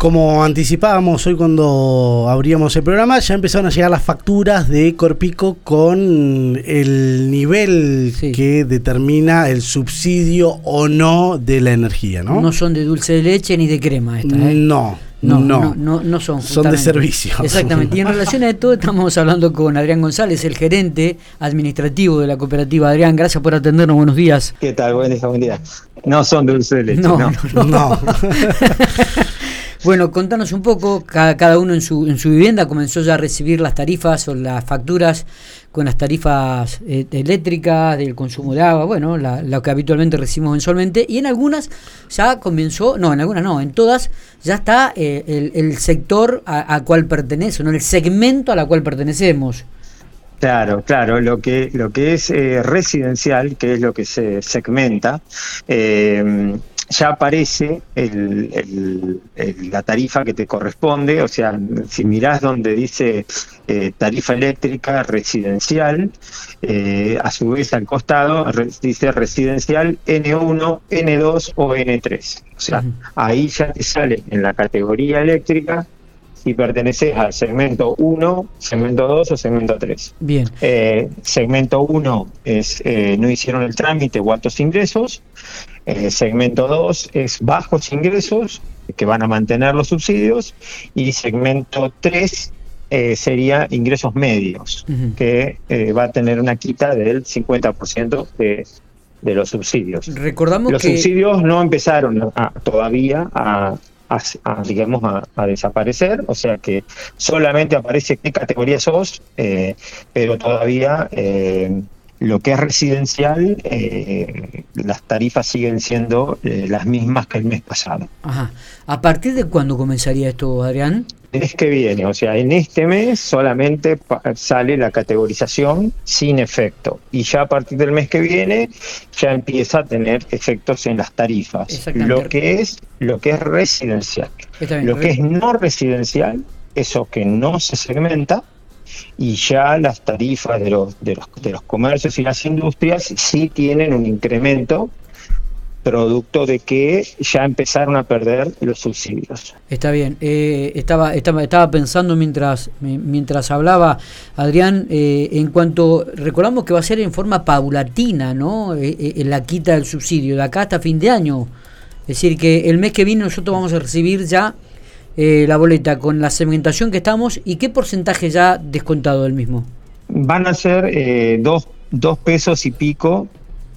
como anticipábamos hoy cuando abríamos el programa, ya empezaron a llegar las facturas de Corpico con el nivel que determina el subsidio o no de la energía, ¿no? No son de dulce de leche ni de crema estas, ¿eh? No. No, no, no, no, son. Son de servicio. Exactamente. Y en relación a esto, estamos hablando con Adrián González, el gerente administrativo de la cooperativa. Adrián, gracias por atendernos. Buenos días. ¿Qué tal? Buen día, buen día. No son de dulce de leche. no. no. no. Bueno, contanos un poco, cada, uno en su, en su vivienda comenzó ya a recibir las tarifas o las facturas con las tarifas eh, eléctricas, del consumo de agua, bueno, lo que habitualmente recibimos mensualmente, y en algunas ya comenzó, no, en algunas no, en todas ya está eh, el, sector a, cual pertenece, no el segmento a la cual pertenecemos. Claro, claro, lo que, lo que es eh, residencial, que es lo que se segmenta, eh, ya aparece el, la tarifa que te corresponde, o sea, si mirás donde dice eh, tarifa eléctrica residencial, eh, a su vez al costado dice residencial N1, N2 o N3. O sea, ahí ya te sale en la categoría eléctrica si perteneces al segmento 1, segmento 2 o segmento 3. Bien. Eh, segmento 1 es no hicieron el trámite o altos ingresos. Eh, segmento 2 es bajos ingresos, que van a mantener los subsidios, y segmento 3 eh, sería ingresos medios, que eh, va a tener una quita del 50% de, de los subsidios. Recordamos los subsidios no empezaron todavía a, digamos, a, desaparecer, o sea que solamente aparece qué categoría sos, pero todavía lo que es residencial, eh, las tarifas siguen siendo eh, las mismas que el mes pasado. Ajá. ¿A partir de cuándo comenzaría esto, Adrián? Mes que viene, o sea, en este mes solamente sale la categorización sin efecto y ya a partir del mes que viene ya empieza a tener efectos en las tarifas. Lo que es lo que es residencial. lo que es no residencial, eso que no se segmenta, y ya las tarifas de los, de los, de los comercios y las industrias sí tienen un incremento producto de que ya empezaron a perder los subsidios. Está bien. Eh, estaba, estaba, estaba pensando mientras, mientras hablaba Adrián, eh, en cuanto, recordamos que va a ser en forma paulatina, ¿no? Eh, en la quita del subsidio, de acá hasta fin de año. Es decir, que el mes que viene nosotros vamos a recibir ya eh, la boleta con la segmentación que estamos y qué porcentaje ya descontado del mismo? Van a ser eh, dos, dos, pesos y pico,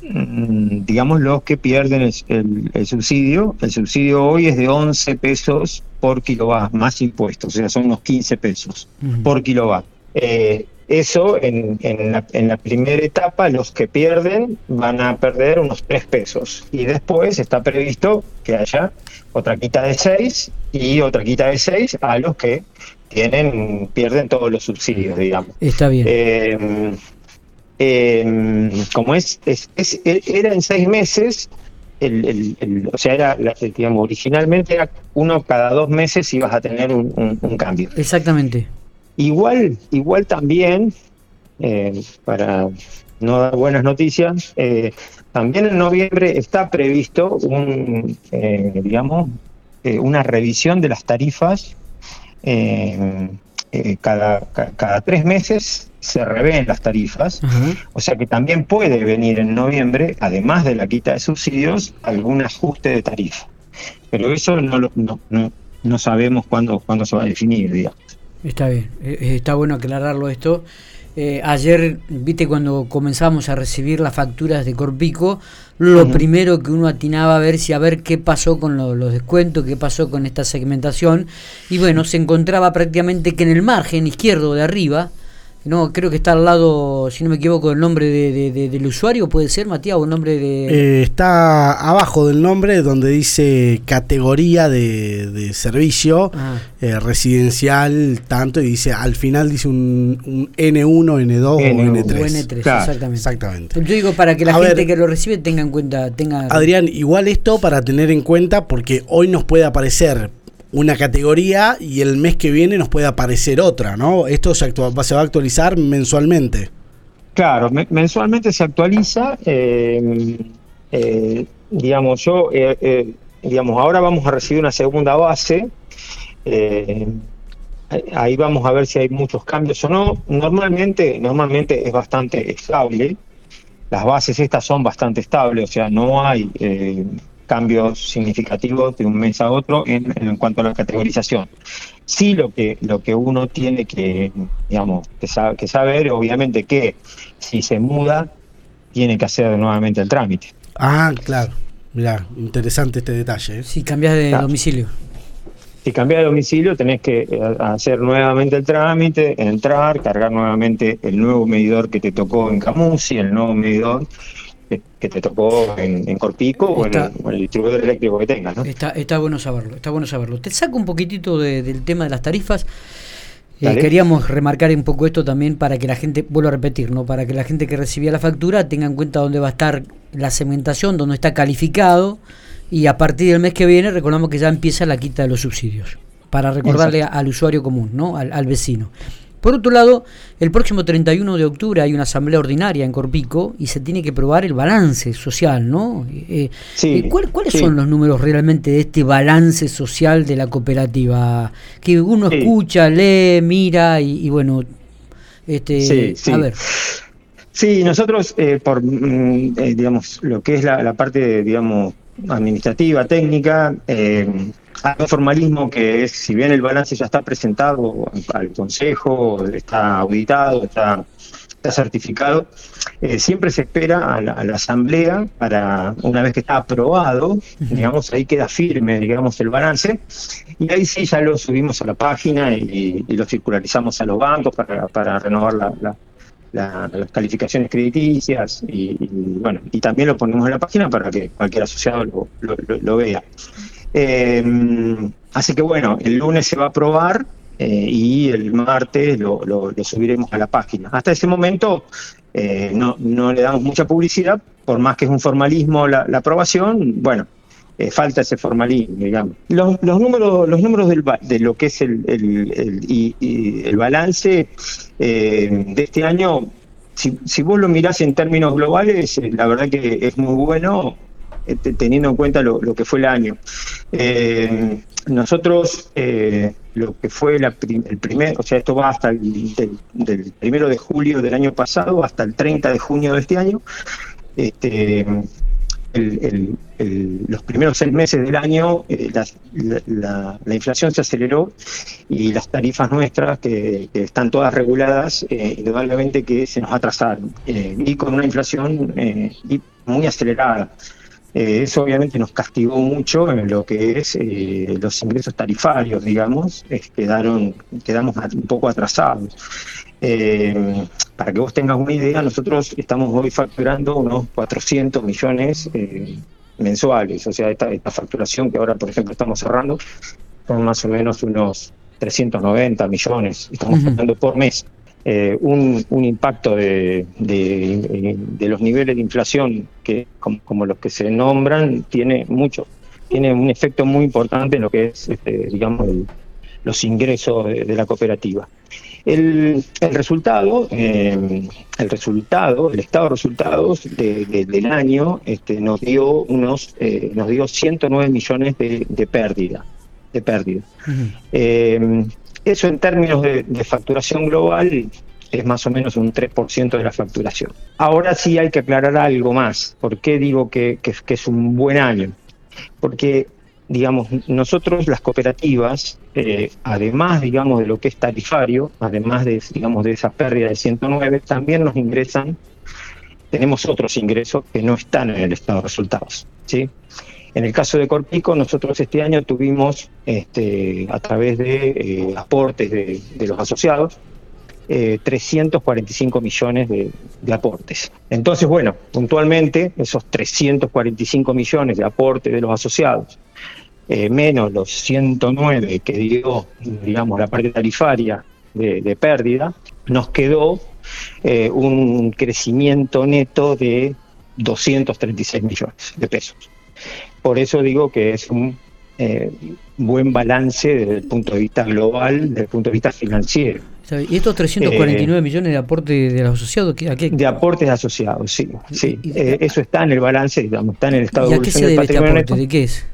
mm, digamos, los que pierden el, subsidio. El subsidio hoy es de 11 pesos por kilowatt, más impuestos, o sea, son unos 15 pesos por kilowatt. Eh, eso en, en, la, en, la, primera etapa, los que pierden van a perder unos 3 pesos. Y después está previsto que haya otra quita de 6 y otra quita de 6 a los que tienen pierden todos los subsidios, digamos. Está bien. Eh, eh, como es, es, era en 6 meses, el, el, o sea, era, digamos, originalmente era uno cada dos meses ibas a tener un, un, cambio. Exactamente. Igual, igual también, eh, para no dar buenas noticias, eh, también en noviembre está previsto un, eh, digamos, eh, una revisión de las tarifas. Cada, cada tres meses se revén las tarifas, o sea que también puede venir en noviembre, además de la quita de subsidios, algún ajuste de tarifa. Pero eso no, no, no, no sabemos cuándo, cuándo se va a definir, digamos. Está bien, está bueno aclararlo esto. Eh, ayer, viste, cuando comenzamos a recibir las facturas de Corpico, lo primero que uno atinaba a ver si a ver qué pasó con los descuentos, qué pasó con esta segmentación. Y bueno, se encontraba prácticamente que en el margen izquierdo de arriba, no, creo que está al lado, si no me equivoco, el nombre de, del usuario, puede ser, Matías, o el nombre de... Eh, está abajo del nombre donde dice categoría de, servicio ah. eh, residencial, tanto, y dice, al final dice un, N1, N2 o N3. O N3, exactamente. exactamente. Yo digo para que la gente que lo recibe tenga en cuenta... tenga Adrián, igual esto para tener en cuenta, porque hoy nos puede aparecer una categoría y el mes que viene nos puede aparecer otra, ¿no? Esto se, va a actualizar mensualmente. Claro, mensualmente se actualiza. Eh, eh, digamos, yo eh, digamos, ahora vamos a recibir una segunda base. Ahí vamos a ver si hay muchos cambios o no. Normalmente, normalmente es bastante estable. Las bases estas son bastante estables, o sea, no hay cambios significativos de un mes a otro en, en, cuanto a la categorización. Sí, lo que lo que uno tiene que, digamos, que, que saber, obviamente, que si se muda tiene que hacer nuevamente el trámite. Ah, claro. Mira, interesante este detalle. ¿eh? Si cambias de domicilio. Si cambias de domicilio tenés que eh, hacer nuevamente el trámite, entrar, cargar nuevamente el nuevo medidor que te tocó en Camusi, el nuevo medidor que, te tocó en, Corpico o, en el, distribuidor eléctrico que tengas. ¿no? Está, está bueno saberlo, está bueno saberlo. Te saco un poquitito del tema de las tarifas. Eh, queríamos remarcar un poco esto también para que la gente, vuelvo a repetir, ¿no? para que la gente que recibía la factura tenga en cuenta dónde va a estar la segmentación, dónde está calificado y a partir del mes que viene recordamos que ya empieza la quita de los subsidios para recordarle al usuario común, ¿no? al vecino. Por otro lado, el próximo 31 de octubre hay una asamblea ordinaria en Corpico y se tiene que probar el balance social, ¿no? Eh, eh ¿Cuáles son los números realmente de este balance social de la cooperativa? Que uno escucha, lee, mira y, bueno, este, a ver. Sí, nosotros, eh, por, mm, eh, digamos, lo que es la, la parte, digamos, administrativa, técnica, eh, hay un formalismo que es, si bien el balance ya está presentado al Consejo, está auditado, está, está certificado, eh, siempre se espera a la, Asamblea para, una vez que está aprobado, digamos, ahí queda firme, digamos, el balance, y ahí sí ya lo subimos a la página y, lo circularizamos a los bancos para, para renovar la, las calificaciones crediticias y, bueno y también lo ponemos en la página para que cualquier asociado lo, lo vea. Eh, así que bueno, el lunes se va a aprobar eh, y el martes lo, subiremos a la página. Hasta ese momento eh, no, le damos mucha publicidad, por más que es un formalismo la, aprobación, bueno, falta ese formalismo, digamos. Los, números, los números del, de lo que es el, el, balance de este año, si, si vos lo mirás en términos globales, la verdad que es muy bueno eh, teniendo en cuenta lo, que fue el año. Eh, nosotros, eh, lo que fue la el primer, o sea, esto va hasta el del, primero de julio del año pasado hasta el 30 de junio de este año. Este, los primeros seis meses del año la, inflación se aceleró y las tarifas nuestras, que, están todas reguladas, indudablemente que se nos atrasaron y con una inflación muy acelerada. Eh, eso obviamente nos castigó mucho en lo que es eh, los ingresos tarifarios, digamos, quedaron, quedamos un poco atrasados. Eh, para que vos tengas una idea, nosotros estamos hoy facturando unos 400 millones mensuales, o sea, esta, facturación que ahora, por ejemplo, estamos cerrando, son más o menos unos 390 millones, estamos facturando por mes. Eh, un, un, impacto de, de, los niveles de inflación que como, los que se nombran tiene mucho tiene un efecto muy importante en lo que es este, digamos los ingresos de, la cooperativa. El, el resultado eh, el resultado el estado de resultados del año este, nos dio unos eh, nos dio 109 millones de, pérdida de pérdida eso en términos de, facturación global es más o menos un 3% de la facturación. Ahora sí hay que aclarar algo más. ¿Por qué digo que, es un buen año? Porque, digamos, nosotros las cooperativas, eh, además, digamos, de lo que es tarifario, además de, digamos, de esa pérdida de 109, también nos ingresan, tenemos otros ingresos que no están en el estado de resultados. ¿sí? En el caso de Corpico, nosotros este año tuvimos, este, a través de eh, aportes de, los asociados, 345 eh, millones de, aportes. Entonces, bueno, puntualmente, esos 345 millones de aportes de los asociados, eh, menos los 109 que dio, digamos, la parte tarifaria de, pérdida, nos quedó un crecimiento neto de 236 millones de pesos. Por eso digo que es un eh, buen balance desde el punto de vista global, desde el punto de vista financiero. ¿Y estos 349 eh, millones de aportes de los asociados? ¿a qué? De aportes asociados, sí. sí. Eh, eso está en el balance, digamos, está en el estado ¿Y a qué se debe este aporte? ¿De qué es?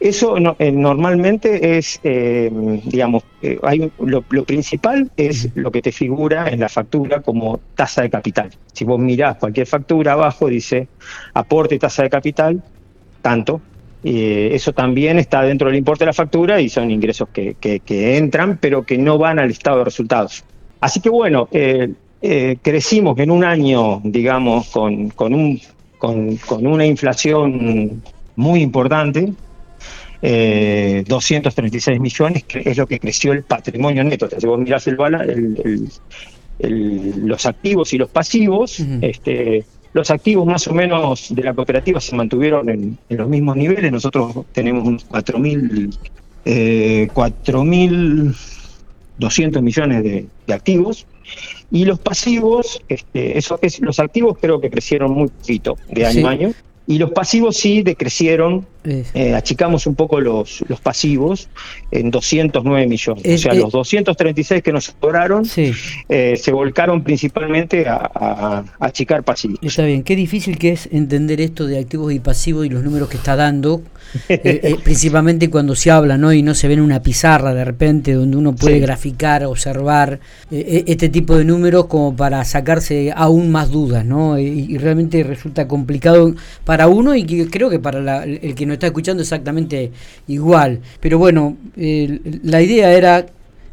Eso normalmente es, digamos, hay, lo, principal es lo que te figura en la factura como tasa de capital. Si vos mirás cualquier factura abajo dice aporte tasa de capital, tanto, eso también está dentro del importe de la factura y son ingresos que, entran, pero que no van al estado de resultados. Así que bueno, eh, eh, crecimos en un año, digamos, con, con, un, con, una inflación muy importante, 236 eh, millones, que es lo que creció el patrimonio neto. si vos mirás el, los activos y los pasivos, este, los activos más o menos de la cooperativa se mantuvieron en, los mismos niveles. Nosotros tenemos unos 4.200 eh, millones de, activos. Y los pasivos, este, eso es, los activos creo que crecieron muy poquito de año a año. Y los pasivos sí decrecieron eh, achicamos un poco los, los pasivos en 209 millones. o sea, los 236 que nos sobraron eh, se volcaron principalmente a, achicar pasivos. Está bien, qué difícil que es entender esto de activos y pasivos y los números que está dando, eh, principalmente cuando se habla ¿no? y no se ve en una pizarra de repente donde uno puede graficar, observar este tipo de números como para sacarse aún más dudas. ¿no? Y, realmente resulta complicado para uno y creo que para el que no está escuchando exactamente igual. Pero bueno, la idea era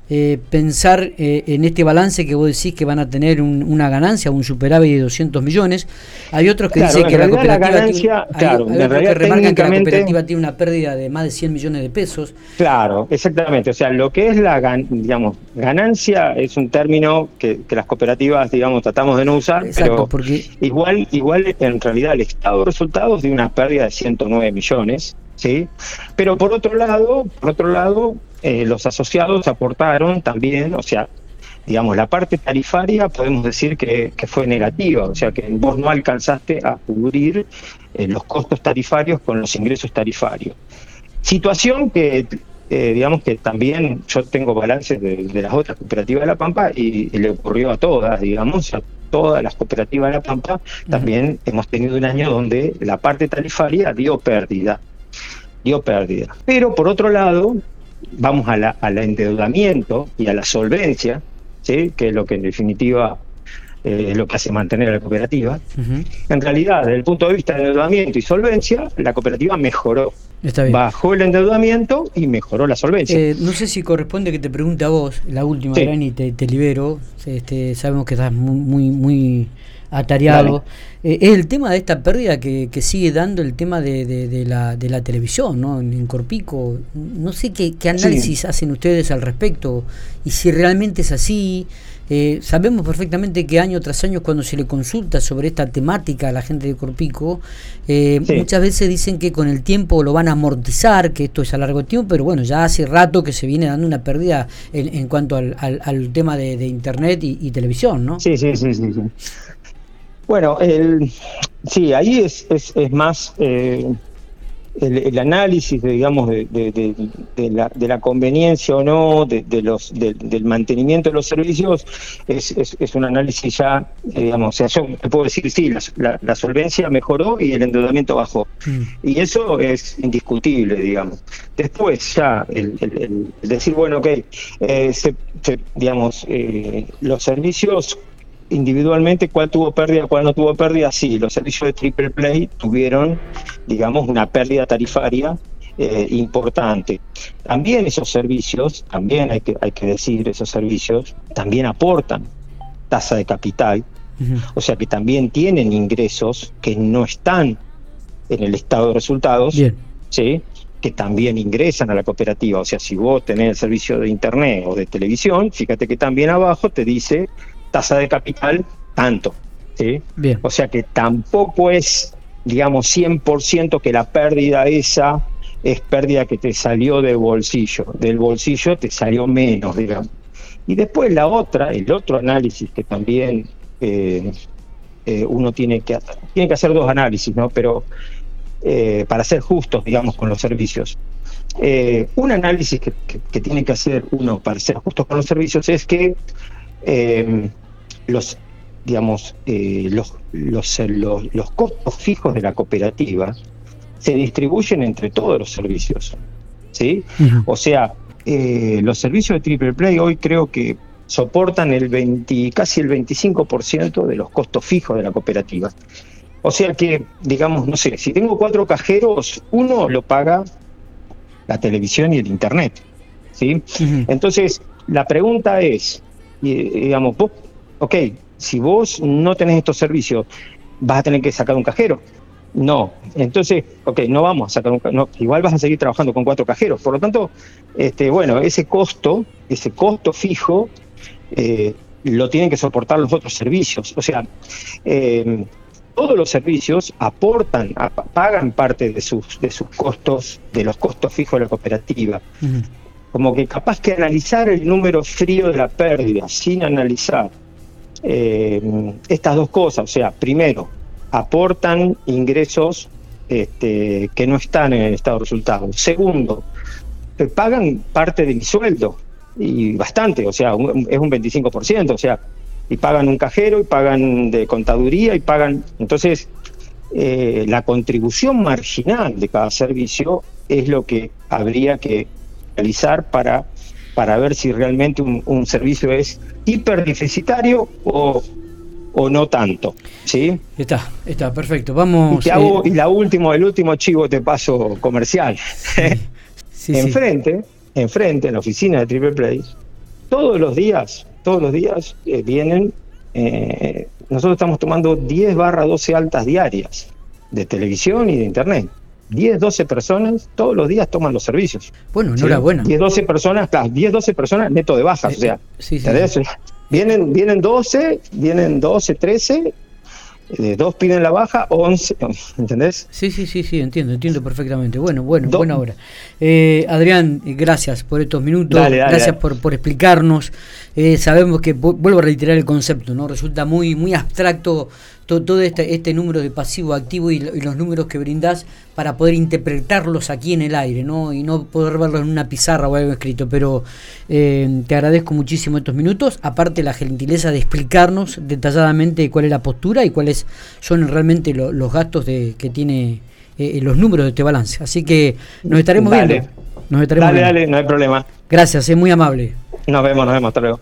eh, pensar eh, en este balance que vos decís que van a tener una ganancia, un superávit de 200 millones. Hay otros que dicen que la cooperativa, tiene, remarcan que la cooperativa tiene una pérdida de más de 100 millones de pesos. Claro, exactamente. O sea, lo que es la digamos, ganancia es un término que, las cooperativas, digamos, tratamos de no usar, pero porque... igual, igual en realidad el estado de resultados de una pérdida de 109 millones. ¿Sí? Pero por otro lado, por otro lado, eh, los asociados aportaron también, o sea, digamos, la parte tarifaria podemos decir que, fue negativa, o sea, que vos no alcanzaste a cubrir eh, los costos tarifarios con los ingresos tarifarios. Situación que, eh, digamos, que también yo tengo balances de, las otras cooperativas de La Pampa y, le ocurrió a todas, digamos, a todas las cooperativas de La Pampa, también hemos tenido un año donde la parte tarifaria dio pérdida dio pérdida. Pero por otro lado, vamos al endeudamiento y a la solvencia, ¿sí? que es lo que en definitiva eh, es lo que hace mantener a la cooperativa. En realidad, desde el punto de vista de endeudamiento y solvencia, la cooperativa mejoró. Bajó el endeudamiento y mejoró la solvencia. Eh, no sé si corresponde que te pregunte a vos, la última, sí. y te, te, libero. Este, sabemos que estás muy, muy, muy atareado. Eh, es el tema de esta pérdida que, sigue dando el tema de, de, la, de la televisión, ¿no? En, Corpico. No sé qué, análisis hacen ustedes al respecto y si realmente es así. Eh, sabemos perfectamente que año tras año cuando se le consulta sobre esta temática a la gente de Corpico, eh, muchas veces dicen que con el tiempo lo van a amortizar, que esto es a largo tiempo, pero bueno, ya hace rato que se viene dando una pérdida en, cuanto al, al, tema de, Internet y, y, televisión, ¿no? Sí, sí, sí, sí. sí. Bueno, el, sí, ahí es, es, es más eh, el, análisis, digamos, de, de, la, de, la, conveniencia o no, de, los, del mantenimiento de los servicios, es, es, un análisis ya, digamos, o sea, yo te puedo decir, sí, la, la, solvencia mejoró y el endeudamiento bajó. Mm. Y eso es indiscutible, digamos. Después ya, el, decir, bueno, ok, eh, se, digamos, eh, los servicios individualmente cuál tuvo pérdida, cuál no tuvo pérdida, sí, los servicios de Triple Play tuvieron, digamos, una pérdida tarifaria eh, importante. También esos servicios, también hay que, hay que decir, esos servicios también aportan tasa de capital, o sea que también tienen ingresos que no están en el estado de resultados, ¿sí? que también ingresan a la cooperativa. O sea, si vos tenés el servicio de internet o de televisión, fíjate que también abajo te dice tasa de capital tanto. ¿sí? Bien. O sea que tampoco es, digamos, 100% que la pérdida esa es pérdida que te salió del bolsillo. Del bolsillo te salió menos, digamos. Y después la otra, el otro análisis que también eh, eh, uno tiene que, tiene que hacer dos análisis, ¿no? Pero eh, para ser justos, digamos, con los servicios. un análisis que, que, tiene que hacer uno para ser justos con los servicios es que los digamos eh, los, los, los, costos fijos de la cooperativa se distribuyen entre todos los servicios. ¿sí? O sea, eh, los servicios de Triple Play hoy creo que soportan el 20, casi el 25% de los costos fijos de la cooperativa. O sea que, digamos, no sé, si tengo cuatro cajeros, uno lo paga la televisión y el internet. ¿sí? Entonces, la pregunta es, digamos, vos, ok, si vos no tenés estos servicios, vas a tener que sacar un cajero. No, entonces, ok, no vamos a sacar un no, igual vas a seguir trabajando con cuatro cajeros. Por lo tanto, este, bueno, ese costo, ese costo fijo, eh, lo tienen que soportar los otros servicios. O sea, eh, todos los servicios aportan, pagan parte de sus, de sus costos, de los costos fijos de la cooperativa. Como que capaz que analizar el número frío de la pérdida sin analizar eh, estas dos cosas, o sea, primero, aportan ingresos este, que no están en el estado de resultados. Segundo, pagan parte de mi sueldo, y bastante, o sea, es un 25%, o sea, y pagan un cajero, y pagan de contaduría, y pagan. Entonces, eh, la contribución marginal de cada servicio es lo que habría que realizar para, para ver si realmente un, servicio es hiperdeficitario o o no tanto. ¿sí? Está, está, perfecto. Vamos. Y, hago, eh, y la último, el último chivo te paso comercial. enfrente, enfrente, en la oficina de Triple Play, todos los días, todos los días eh, vienen. Eh, nosotros estamos tomando 10 barra 12 altas diarias de televisión y de internet. 10, 12 personas todos los días toman los servicios. Bueno, enhorabuena. 10, 12 personas, claro, 10, 12 personas neto de bajas. o sea, sí, sí, Vienen, vienen 12, vienen 12, 13, eh, dos piden la baja, 11, ¿entendés? Sí, sí, sí, sí, entiendo, entiendo perfectamente. Bueno, bueno, buena hora. Eh, Adrián, gracias por estos minutos, gracias Por, por explicarnos. Eh, sabemos que, vuelvo a reiterar el concepto, ¿no? Resulta muy, muy abstracto todo, este, este, número de pasivo activo y, los números que brindás para poder interpretarlos aquí en el aire, ¿no? Y no poder verlos en una pizarra o algo escrito. Pero eh, te agradezco muchísimo estos minutos. Aparte la gentileza de explicarnos detalladamente cuál es la postura y cuáles son realmente los gastos de, que tiene eh, los números de este balance. Así que nos estaremos viendo. Nos estaremos dale, dale, no hay problema. Gracias, es muy amable. Nos vemos, nos vemos, hasta luego.